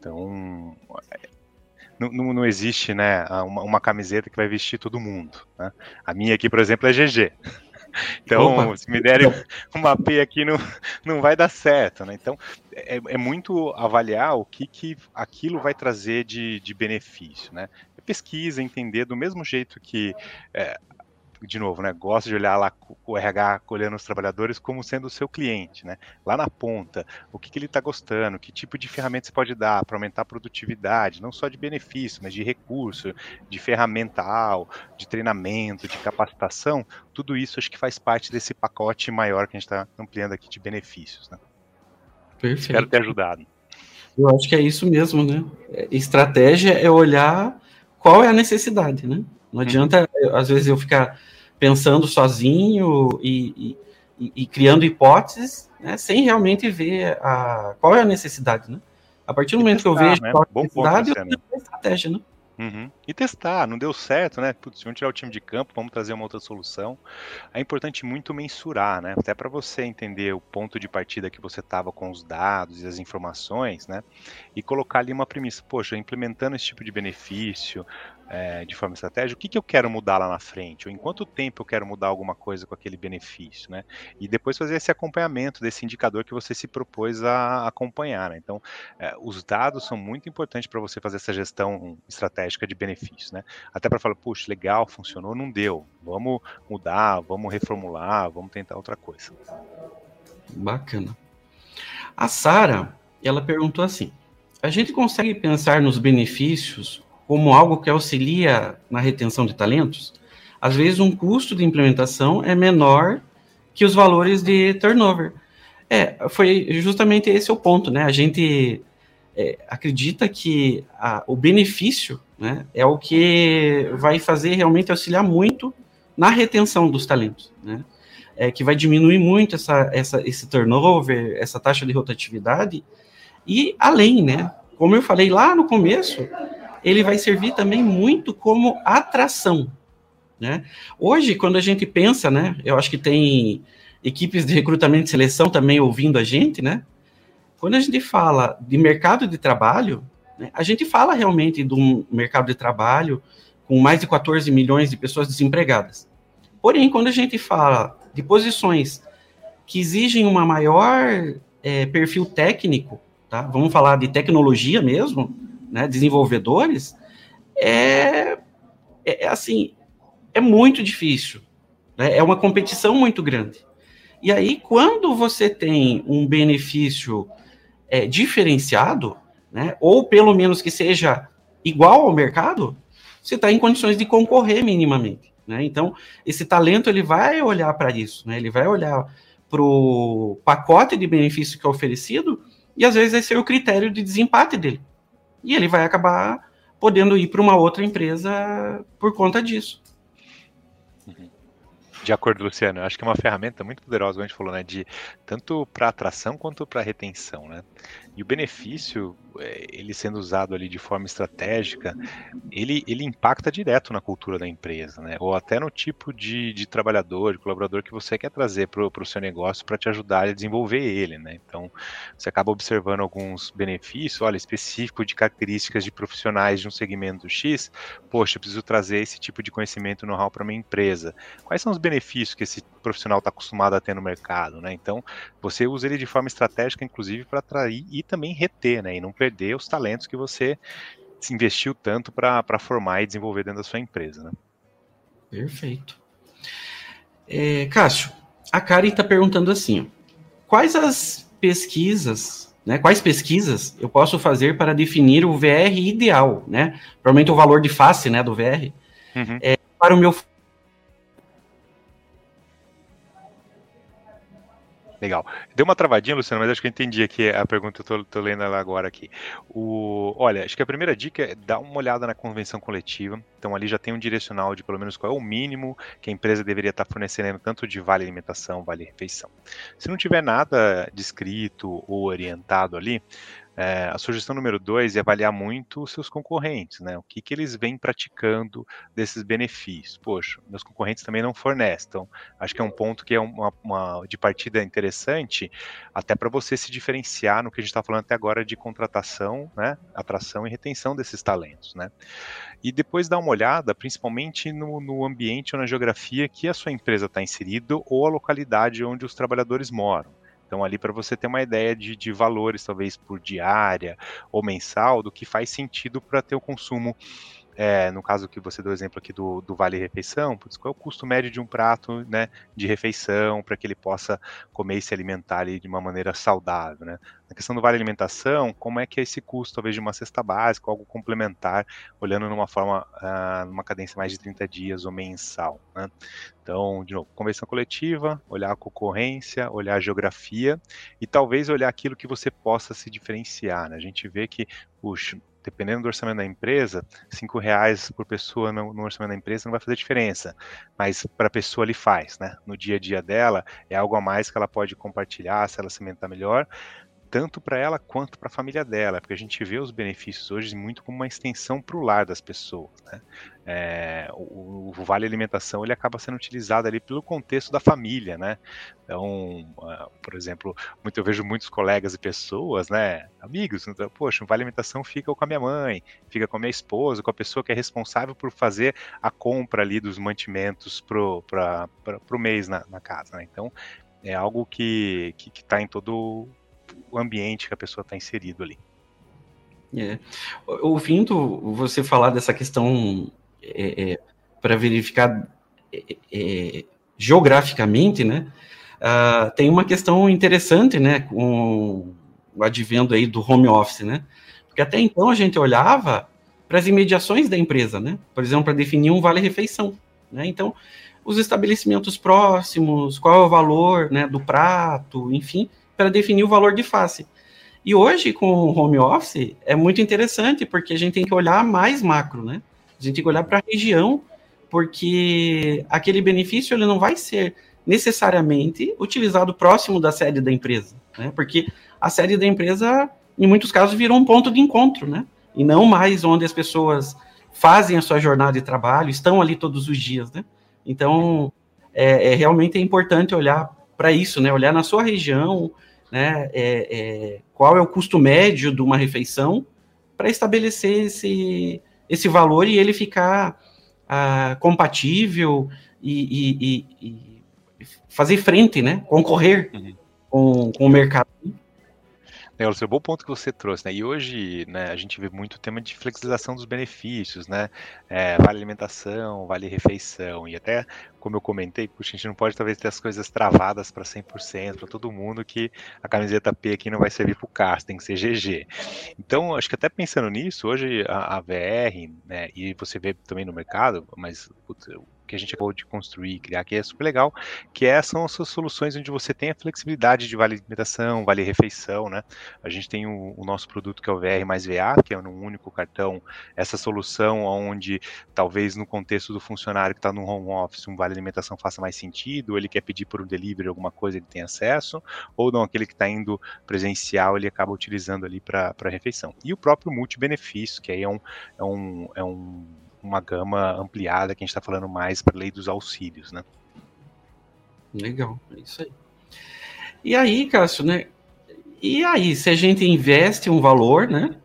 Speaker 2: Então, não, não existe né, uma, uma, camiseta que vai vestir todo mundo. Né? A minha aqui, por exemplo, é GG. [laughs] Então, Opa. se me derem [laughs] uma P aqui, não, não vai dar certo. Né? Então, é, é muito avaliar o que, que aquilo vai trazer de, de benefício. Né? Pesquisa, entender do mesmo jeito que é, de novo, né, gosta de olhar lá o RH olhando os trabalhadores como sendo o seu cliente, né? Lá na ponta, o que, que ele está gostando, que tipo de ferramenta você pode dar para aumentar a produtividade, não só de benefício, mas de recurso, de ferramental, de treinamento, de capacitação, tudo isso acho que faz parte desse pacote maior que a gente está ampliando aqui de benefícios, né? Perfeito. Espero ter ajudado.
Speaker 1: Eu acho que é isso mesmo, né? Estratégia é olhar qual é a necessidade, né? Não uhum. Às vezes, eu ficar pensando sozinho e, e, e criando hipóteses, né, sem realmente ver a, qual é a necessidade, né? A partir do momento que eu vejo
Speaker 2: né? Bom ponto, eu tenho
Speaker 1: estratégia, né?
Speaker 2: Uhum. E testar, não deu certo, né? Putz, vamos tirar o time de campo, vamos trazer uma outra solução. É importante muito mensurar, né? Até para você entender o ponto de partida que você estava com os dados e as informações, né? E colocar ali uma premissa, poxa, implementando esse tipo de benefício, é, de forma estratégica, o que, que eu quero mudar lá na frente, ou em quanto tempo eu quero mudar alguma coisa com aquele benefício, né? E depois fazer esse acompanhamento desse indicador que você se propôs a acompanhar. Né? Então, é, os dados são muito importantes para você fazer essa gestão estratégica de benefícios, né? Até para falar, puxa, legal, funcionou, não deu, vamos mudar, vamos reformular, vamos tentar outra coisa.
Speaker 1: Bacana. A Sara, ela perguntou assim: a gente consegue pensar nos benefícios como algo que auxilia na retenção de talentos, às vezes um custo de implementação é menor que os valores de turnover. É, foi justamente esse o ponto, né? A gente é, acredita que a, o benefício né, é o que vai fazer realmente auxiliar muito na retenção dos talentos, né? É, que vai diminuir muito essa, essa, esse turnover, essa taxa de rotatividade, e além, né? Como eu falei lá no começo, ele vai servir também muito como atração. Né? Hoje, quando a gente pensa, né, eu acho que tem equipes de recrutamento e seleção também ouvindo a gente, né? Quando a gente fala de mercado de trabalho, a gente fala realmente de um mercado de trabalho com mais de 14 milhões de pessoas desempregadas. Porém, quando a gente fala de posições que exigem uma maior é, perfil técnico, tá? Vamos falar de tecnologia mesmo, né, desenvolvedores, é, é, é assim, é muito difícil. Né? É uma competição muito grande. E aí, quando você tem um benefício é, diferenciado, né, ou pelo menos que seja igual ao mercado, você está em condições de concorrer minimamente. Né? Então, esse talento ele vai olhar para isso, né? ele vai olhar para o pacote de benefício que é oferecido e às vezes vai ser o critério de desempate dele e ele vai acabar podendo ir para uma outra empresa por conta disso.
Speaker 2: Uhum. De acordo, Luciano, acho que é uma ferramenta muito poderosa, como a gente falou, né, de tanto para atração quanto para retenção, né? E o benefício, é, ele sendo usado ali de forma estratégica, ele, ele impacta direto na cultura da empresa, né? Ou até no tipo de, de trabalhador, de colaborador que você quer trazer para o seu negócio para te ajudar a desenvolver ele, né? Então, você acaba observando alguns benefícios, olha, específico de características de profissionais de um segmento X, poxa, eu preciso trazer esse tipo de conhecimento know-how para minha empresa. Quais são os benefícios que esse profissional está acostumado a ter no mercado, né? Então, você usa ele de forma estratégica, inclusive, para atrair e também reter, né? E não perder os talentos que você se investiu tanto para formar e desenvolver dentro da sua empresa, né?
Speaker 1: Perfeito. É, Cássio, a Karen está perguntando assim: quais as pesquisas, né? Quais pesquisas eu posso fazer para definir o VR ideal, né? Provavelmente o valor de face, né, do VR, uhum. é, para o meu
Speaker 2: Legal. Deu uma travadinha, Luciano, mas acho que eu entendi aqui a pergunta, eu tô, tô, lendo ela agora aqui. O, olha, acho que a primeira dica é dar uma olhada na convenção coletiva. Então ali já tem um direcional de pelo menos qual é o mínimo que a empresa deveria estar fornecendo, tanto de vale alimentação, vale refeição. Se não tiver nada descrito ou orientado ali, é, a sugestão número dois é avaliar muito os seus concorrentes, né? O que, que eles vêm praticando desses benefícios. Poxa, meus concorrentes também não fornecem. Então, acho que é um ponto que é uma, uma de partida interessante, até para você se diferenciar no que a gente está falando até agora de contratação, né? Atração e retenção desses talentos, né? E depois dar uma olhada, principalmente no, no ambiente ou na geografia que a sua empresa está inserida ou a localidade onde os trabalhadores moram. Então, ali para você ter uma ideia de, de valores, talvez por diária ou mensal, do que faz sentido para ter o consumo é, no caso que você deu o exemplo aqui do, do vale refeição, putz, qual é o custo médio de um prato né, de refeição para que ele possa comer e se alimentar ali de uma maneira saudável, né? Na questão do vale alimentação, como é que é esse custo, talvez, de uma cesta básica, algo complementar, olhando numa forma, uh, numa cadência mais de 30 dias ou mensal, né? Então, de novo, convenção coletiva, olhar a concorrência, olhar a geografia e talvez olhar aquilo que você possa se diferenciar. Né? A gente vê que, puxa, dependendo do orçamento da empresa, cinco reais por pessoa no, no, orçamento da empresa não vai fazer diferença, mas para a pessoa ele faz, né? No dia a dia dela é algo a mais que ela pode compartilhar, se ela se alimentar melhor. Tanto para ela quanto para a família dela, porque a gente vê os benefícios hoje muito como uma extensão para o lar das pessoas. Né? É, o, o, vale alimentação ele acaba sendo utilizado ali pelo contexto da família, né? Então, uh, por exemplo, muito, eu vejo muitos colegas e pessoas, né, amigos, então, poxa, o vale alimentação fica com a minha mãe, fica com a minha esposa, com a pessoa que é responsável por fazer a compra ali dos mantimentos pro para o mês na, na casa. Né? Então, é algo que que está em todo o ambiente que a pessoa está inserido ali.
Speaker 1: É. Ouvindo você falar dessa questão é, é, para verificar é, é, geograficamente, né, uh, tem uma questão interessante, né, com o advento aí do home office, né, porque até então a gente olhava para as imediações da empresa, né, por exemplo, para definir um vale-refeição, né, então os estabelecimentos próximos, qual é o valor, né, do prato, enfim, para definir o valor de face. E hoje, com o home office, é muito interessante, porque a gente tem que olhar mais macro, né? A gente tem que olhar para a região, porque aquele benefício ele não vai ser necessariamente utilizado próximo da sede da empresa, né? Porque a sede da empresa, em muitos casos, virou um ponto de encontro, né? E não mais onde as pessoas fazem a sua jornada de trabalho, estão ali todos os dias, né? Então, é, é realmente é importante olhar para isso, né? Olhar na sua região, né, é, é, qual é o custo médio de uma refeição para estabelecer esse, esse valor e ele ficar ah, compatível e, e, e, fazer frente, né, concorrer uhum. com, com o mercado.
Speaker 2: É, o seu bom ponto que você trouxe, né? E hoje, né, a gente vê muito o tema de flexibilização dos benefícios, né? É, vale alimentação, vale refeição, e até, como eu comentei, puxa, a gente não pode talvez ter as coisas travadas para 100%, para todo mundo, que a camiseta P aqui não vai servir para o carro, tem que ser GG. Então, acho que até pensando nisso, hoje a, a VR, né, e você vê também no mercado, mas putz, que a gente acabou de construir, criar, que é super legal, que é, são essas soluções onde você tem a flexibilidade de vale alimentação, vale refeição, né? A gente tem o, o, nosso produto que é o VR mais VA, que é num único cartão, essa solução onde talvez no contexto do funcionário que está no home office, um vale alimentação faça mais sentido, ele quer pedir por um delivery alguma coisa, ele tem acesso, ou não, aquele que está indo presencial, ele acaba utilizando ali para refeição. E o próprio multi-benefício, que aí é um, é um, é um uma gama ampliada que a gente está falando mais para a lei dos auxílios, né?
Speaker 1: Legal, é isso aí. E aí, Cássio, né? E aí, se a gente investe um valor, né?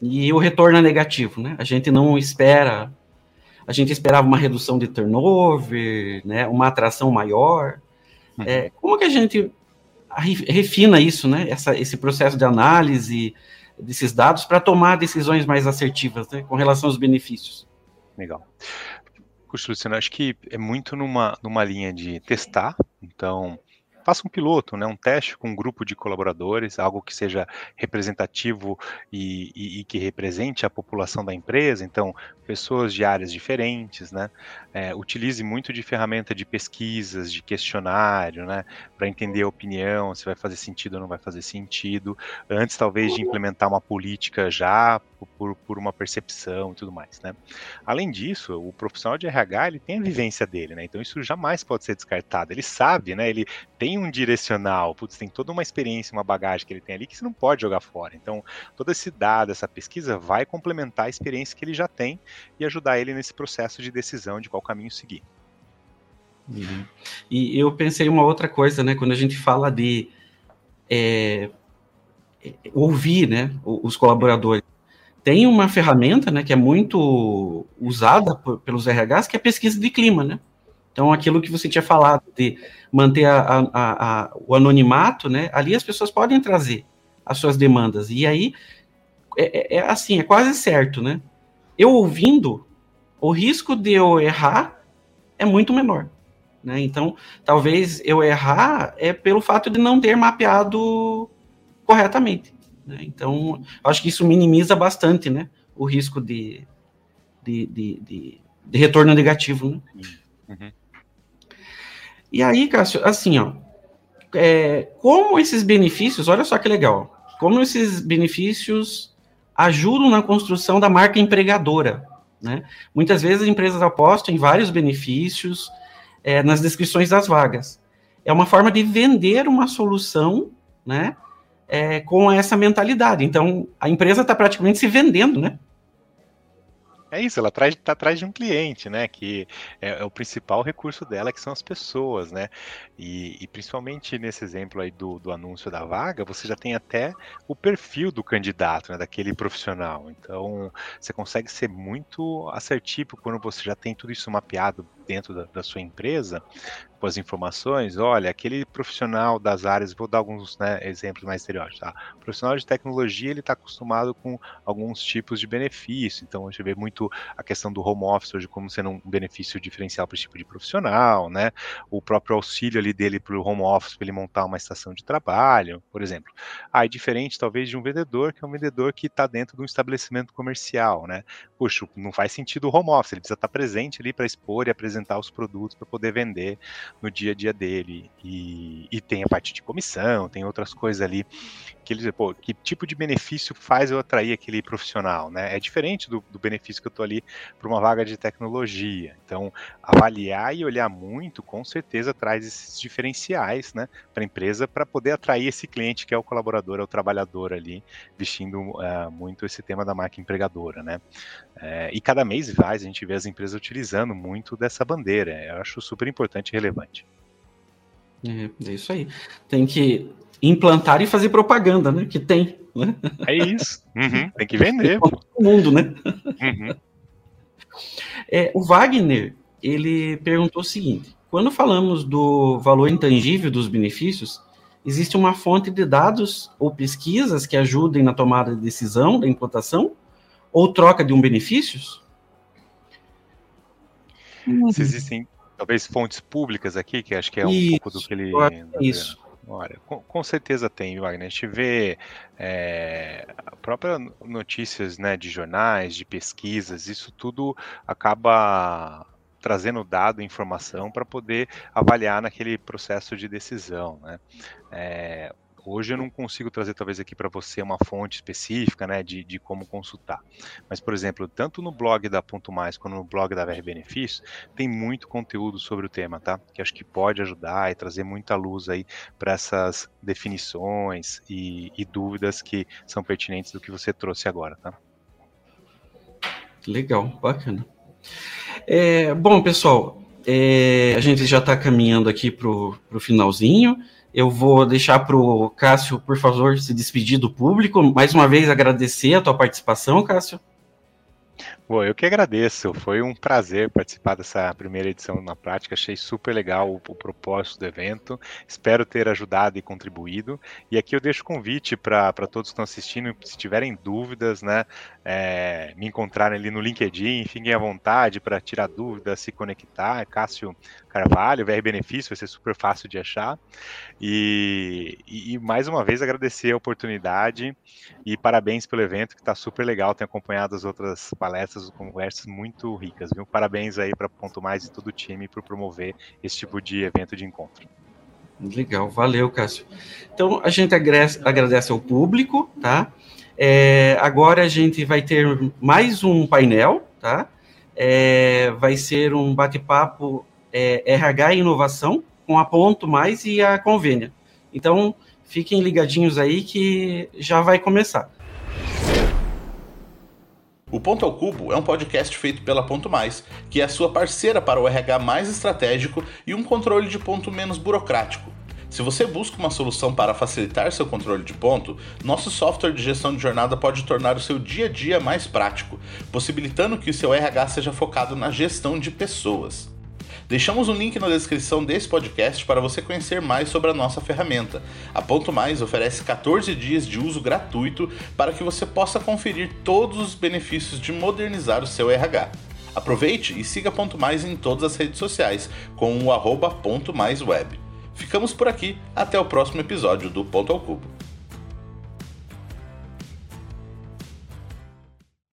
Speaker 1: E o retorno é negativo, né? A gente não espera, a gente esperava uma redução de turnover, né? Uma atração maior. Uhum. É, como que a gente refina isso, né? Essa, esse processo de análise desses dados para tomar decisões mais assertivas, né? Com relação aos benefícios.
Speaker 2: Legal. Puxa, Luciano, acho que é muito numa, numa linha de testar, então faça um piloto, né, um teste com um grupo de colaboradores, algo que seja representativo e, e, e que represente a população da empresa, então pessoas de áreas diferentes, né, é, utilize muito de ferramenta de pesquisas, de questionário, né, para entender a opinião, se vai fazer sentido ou não vai fazer sentido, antes talvez de implementar uma política já por, por uma percepção e tudo mais, né. Além disso, o profissional de RH ele tem a vivência dele, né, então isso jamais pode ser descartado. Ele sabe, né, ele tem um direcional, putz, tem toda uma experiência, uma bagagem que ele tem ali que você não pode jogar fora. Então, todo esse dado, essa pesquisa vai complementar a experiência que ele já tem e ajudar ele nesse processo de decisão de qual caminho seguir.
Speaker 1: Uhum. E eu pensei uma outra coisa, né? Quando a gente fala de é, ouvir, né, os colaboradores, tem uma ferramenta, né, que é muito usada por, pelos RHs, que é a pesquisa de clima, né? Então, aquilo que você tinha falado de manter a, a, a, o anonimato, né? Ali as pessoas podem trazer as suas demandas. E aí, é, é, é assim, é quase certo, né? Eu ouvindo, o risco de eu errar é muito menor. Né? Então, talvez eu errar é pelo fato de não ter mapeado corretamente. Né? Então, acho que isso minimiza bastante né, o risco de, de, de, de, de retorno negativo. Né? Uhum. E aí, Cássio, assim, ó, é, como esses benefícios, olha só que legal, como esses benefícios ajudam na construção da marca empregadora, né? Muitas vezes as empresas apostam em vários benefícios é, nas descrições das vagas. É uma forma de vender uma solução, né? É, com essa mentalidade. Então, a empresa está praticamente se vendendo, né?
Speaker 2: É isso, ela está atrás de um cliente, né? Que é, é, o principal recurso dela, que são as pessoas, né? E, e, principalmente nesse exemplo aí do, do anúncio da vaga, você já tem até o perfil do candidato, né? Daquele profissional. Então, você consegue ser muito assertivo quando você já tem tudo isso mapeado dentro da, da sua empresa, com as informações, olha, aquele profissional das áreas, vou dar alguns né, exemplos mais estereótipos, tá? O profissional de tecnologia, ele está acostumado com alguns tipos de benefício, então a gente vê muito a questão do home office hoje como sendo um benefício diferencial para esse tipo de profissional, né? O próprio auxílio ali dele para o home office, para ele montar uma estação de trabalho, por exemplo. Ah, é diferente talvez de um vendedor, que é um vendedor que está dentro de um estabelecimento comercial, né? Puxa, não faz sentido o home office, ele precisa estar tá presente ali para expor e apresentar os produtos para poder vender no dia a dia dele. E, e tem a parte de comissão, tem outras coisas ali que pô, que tipo de benefício faz eu atrair aquele profissional, né? É diferente do, do benefício que eu tô ali para uma vaga de tecnologia. Então, avaliar e olhar muito, com certeza traz esses diferenciais, né, para a empresa para poder atrair esse cliente que é o colaborador, é o trabalhador ali, vestindo uh, muito esse tema da marca empregadora, né? É, e cada mês mais a gente vê as empresas utilizando muito dessa bandeira. Eu acho super importante e relevante.
Speaker 1: É, é isso aí. Tem que implantar e fazer propaganda, né? Que tem. Né?
Speaker 2: É isso. Uhum, tem que vender.
Speaker 1: Todo mundo, né? Uhum. É, o Wagner, ele perguntou o seguinte: quando falamos do valor intangível dos benefícios, existe uma fonte de dados ou pesquisas que ajudem na tomada de decisão da implantação ou troca de um benefícios?
Speaker 2: Se existem talvez fontes públicas aqui, que acho que é um isso, pouco do que ele.
Speaker 1: Isso.
Speaker 2: Olha, com, com, certeza tem, Wagner. A gente vê é, próprias notícias né, de jornais, de pesquisas, isso tudo acaba trazendo dado, informação para poder avaliar naquele processo de decisão. Né? É, Hoje eu não consigo trazer talvez aqui para você uma fonte específica, né, de, de como consultar. Mas, por exemplo, tanto no blog da Ponto Mais quanto no blog da VR Benefícios, tem muito conteúdo sobre o tema, tá? Que acho que pode ajudar e trazer muita luz aí para essas definições e, e dúvidas que são pertinentes do que você trouxe agora, tá?
Speaker 1: Legal, bacana. É, bom, pessoal, é, a gente já está caminhando aqui para o finalzinho. Eu vou deixar para o Cássio, por favor, se despedir do público. Mais uma vez, agradecer a tua participação, Cássio.
Speaker 2: Bom, eu que agradeço. Foi um prazer participar dessa primeira edição na prática. Achei super legal o, o propósito do evento. Espero ter ajudado e contribuído. E aqui eu deixo o convite para todos que estão assistindo, se tiverem dúvidas, né, é, me encontrarem ali no LinkedIn, fiquem à vontade para tirar dúvidas, se conectar. Cássio Carvalho, VR Benefício, vai ser super fácil de achar. E, e, e mais uma vez agradecer a oportunidade e parabéns pelo evento, que está super legal. Tenho acompanhado as outras palestras essas conversas muito ricas, viu? Parabéns aí para Ponto Mais e todo o time por promover esse tipo de evento de encontro.
Speaker 1: Legal, valeu, Cássio. Então, a gente agradece, agradece ao público, tá? É, agora a gente vai ter mais um painel, tá? É, vai ser um bate-papo é, RH e inovação com a Ponto Mais e a Convênia. Então, fiquem ligadinhos aí que já vai começar.
Speaker 3: O Ponto ao Cubo é um podcast feito pela Ponto Mais, que é a sua parceira para o RH mais estratégico e um controle de ponto menos burocrático. Se você busca uma solução para facilitar seu controle de ponto, nosso software de gestão de jornada pode tornar o seu dia a dia mais prático, possibilitando que o seu RH seja focado na gestão de pessoas. Deixamos um link na descrição desse podcast para você conhecer mais sobre a nossa ferramenta. A Ponto Mais oferece 14 dias de uso gratuito para que você possa conferir todos os benefícios de modernizar o seu RH. Aproveite e siga Ponto Mais em todas as redes sociais com o arroba. Ficamos por aqui, até o próximo episódio do Ponto ao Cubo.